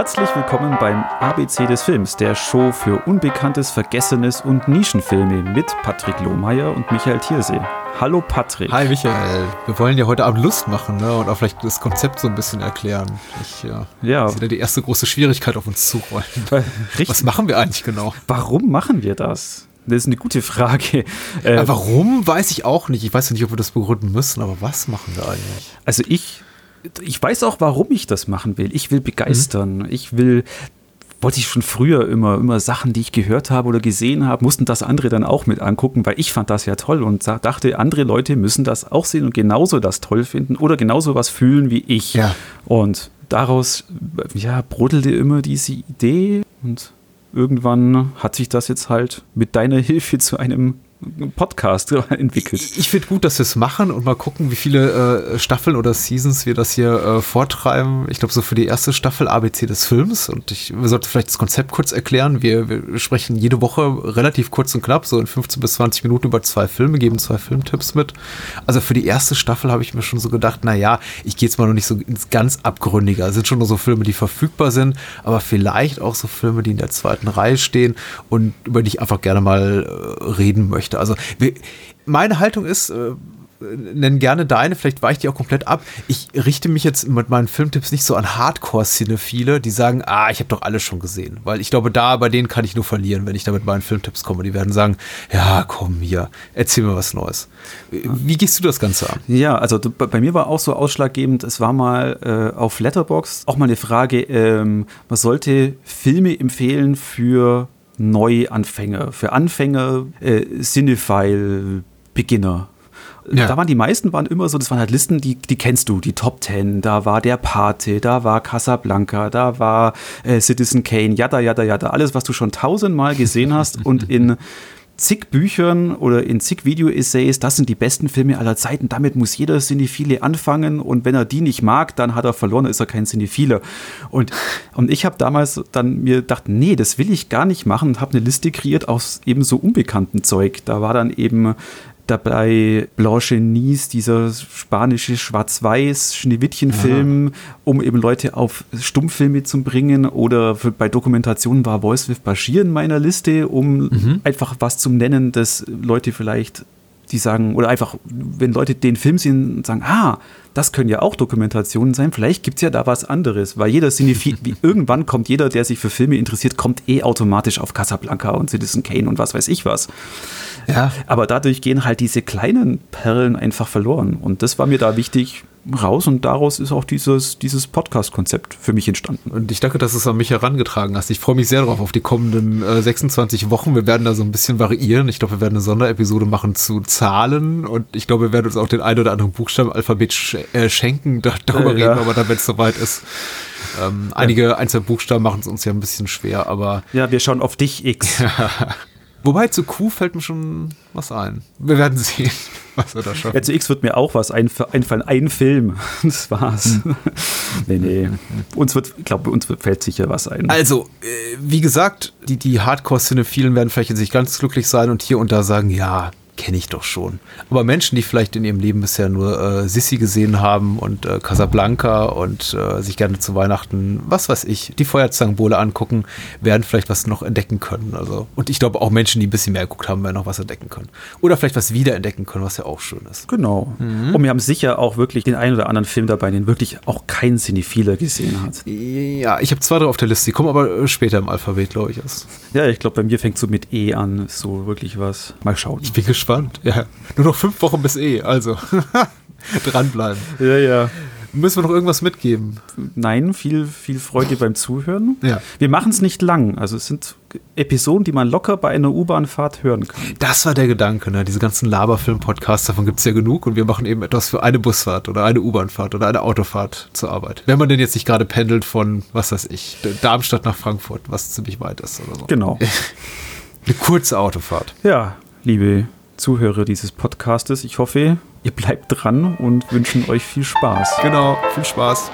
Herzlich willkommen beim ABC des Films, der Show für Unbekanntes, Vergessenes und Nischenfilme mit Patrick Lohmeier und Michael Thiersee. Hallo Patrick. Hi Michael. Wir wollen ja heute Abend Lust machen ne? und auch vielleicht das Konzept so ein bisschen erklären. Ich ja, ja. sehe die erste große Schwierigkeit auf uns zurollen. Was machen wir eigentlich genau? Warum machen wir das? Das ist eine gute Frage. Äh, warum, weiß ich auch nicht. Ich weiß ja nicht, ob wir das begründen müssen, aber was machen wir eigentlich? Also ich ich weiß auch, warum ich das machen will. Ich will begeistern. Mhm. Ich will, wollte ich schon früher immer, immer Sachen, die ich gehört habe oder gesehen habe, mussten das andere dann auch mit angucken, weil ich fand das ja toll und dachte, andere Leute müssen das auch sehen und genauso das toll finden oder genauso was fühlen wie ich. Ja. Und daraus, ja, brodelte immer diese Idee und irgendwann hat sich das jetzt halt mit deiner Hilfe zu einem Podcast entwickelt. Ich, ich finde gut, dass wir es machen und mal gucken, wie viele äh, Staffeln oder Seasons wir das hier äh, vortreiben. Ich glaube, so für die erste Staffel ABC des Films und ich wir sollten vielleicht das Konzept kurz erklären. Wir, wir sprechen jede Woche relativ kurz und knapp, so in 15 bis 20 Minuten über zwei Filme, geben zwei Filmtipps mit. Also für die erste Staffel habe ich mir schon so gedacht, naja, ich gehe jetzt mal noch nicht so ins ganz Abgründige. Es sind schon nur so Filme, die verfügbar sind, aber vielleicht auch so Filme, die in der zweiten Reihe stehen und über die ich einfach gerne mal äh, reden möchte möchte. Also meine Haltung ist, äh, nenn gerne deine, vielleicht weicht die auch komplett ab. Ich richte mich jetzt mit meinen Filmtipps nicht so an Hardcore-Cinephile, die sagen, ah, ich habe doch alles schon gesehen. Weil ich glaube, da bei denen kann ich nur verlieren, wenn ich da mit meinen Filmtipps komme. Die werden sagen, ja, komm hier, erzähl mir was Neues. Wie gehst du das Ganze an? Ja, also bei mir war auch so ausschlaggebend, es war mal äh, auf Letterbox auch mal eine Frage, ähm, man sollte Filme empfehlen für Neuanfänger, für Anfänger, äh, Cinephile, Beginner. Ja. Da waren die meisten waren immer so, das waren halt Listen, die, die kennst du, die Top Ten. Da war der Pate, da war Casablanca, da war äh, Citizen Kane, jada, jada, jada. Alles, was du schon tausendmal gesehen hast und in zig Büchern oder in zig Video-Essays, das sind die besten Filme aller Zeiten. Damit muss jeder Cinephile anfangen und wenn er die nicht mag, dann hat er verloren, ist er kein Cinephile. Und, und ich habe damals dann mir gedacht, nee, das will ich gar nicht machen und habe eine Liste kreiert aus eben so unbekannten Zeug. Da war dann eben dabei Blanche Nies, dieser spanische Schwarz-Weiß Schneewittchen-Film, um eben Leute auf Stummfilme zu bringen. Oder für, bei Dokumentationen war Voice with Bashir in meiner Liste, um mhm. einfach was zu nennen, das Leute vielleicht die sagen, oder einfach, wenn Leute den Film sehen und sagen, ah, das können ja auch Dokumentationen sein, vielleicht gibt es ja da was anderes, weil jeder Cinephil, irgendwann kommt jeder, der sich für Filme interessiert, kommt eh automatisch auf Casablanca und Citizen Kane und was weiß ich was. Ja. Aber dadurch gehen halt diese kleinen Perlen einfach verloren und das war mir da wichtig, raus und daraus ist auch dieses, dieses Podcast-Konzept für mich entstanden. Und ich danke, dass du es an mich herangetragen hast. Ich freue mich sehr darauf, auf die kommenden äh, 26 Wochen. Wir werden da so ein bisschen variieren. Ich glaube, wir werden eine Sonderepisode machen zu Zahlen und ich glaube, wir werden uns auch den einen oder anderen Buchstaben Alphabet sch äh, schenken. Da, darüber ja. reden wir aber dann, wenn es soweit ist. Ähm, ja. Einige einzelne Buchstaben machen es uns ja ein bisschen schwer, aber. Ja, wir schauen auf dich, X. Wobei zu Q fällt mir schon was ein. Wir werden sehen, was wir da schaffen. Ja, zu X wird mir auch was einfallen. Ein Film. Das war's. Hm. nee, nee. Uns wird, ich glaube, uns fällt sicher was ein. Also, äh, wie gesagt, die, die Hardcore-Cinephilen werden vielleicht jetzt nicht ganz glücklich sein und hier und da sagen, ja, kenne ich doch schon. Aber Menschen, die vielleicht in ihrem Leben bisher nur äh, Sissi gesehen haben und äh, Casablanca und äh, sich gerne zu Weihnachten, was weiß ich, die Feuerzangenbowle angucken, werden vielleicht was noch entdecken können. Also, und ich glaube auch Menschen, die ein bisschen mehr geguckt haben, werden noch was entdecken können. Oder vielleicht was wiederentdecken können, was ja auch schön ist. Genau. Mhm. Und wir haben sicher auch wirklich den einen oder anderen Film dabei, den wirklich auch kein Cinephiler gesehen hat. Ja, ich habe zwei drauf auf der Liste, die kommen aber äh, später im Alphabet, glaube ich. Erst. Ja, ich glaube, bei mir fängt so mit E an, so wirklich was. Mal schauen. Ich bin gespannt gespannt. Ja, nur noch fünf Wochen bis eh, also dranbleiben. Ja, ja. Müssen wir noch irgendwas mitgeben? Nein, viel, viel Freude beim Zuhören. Ja. Wir machen es nicht lang. Also es sind Episoden, die man locker bei einer U-Bahn-Fahrt hören kann. Das war der Gedanke, ne? Diese ganzen Laberfilm-Podcasts, davon gibt es ja genug und wir machen eben etwas für eine Busfahrt oder eine U-Bahn-Fahrt oder eine Autofahrt zur Arbeit. Wenn man denn jetzt nicht gerade pendelt von, was weiß ich, Darmstadt nach Frankfurt, was ziemlich weit ist oder so. Genau. eine kurze Autofahrt. Ja, liebe Zuhörer dieses Podcastes. Ich hoffe, ihr bleibt dran und wünschen euch viel Spaß. Genau, viel Spaß.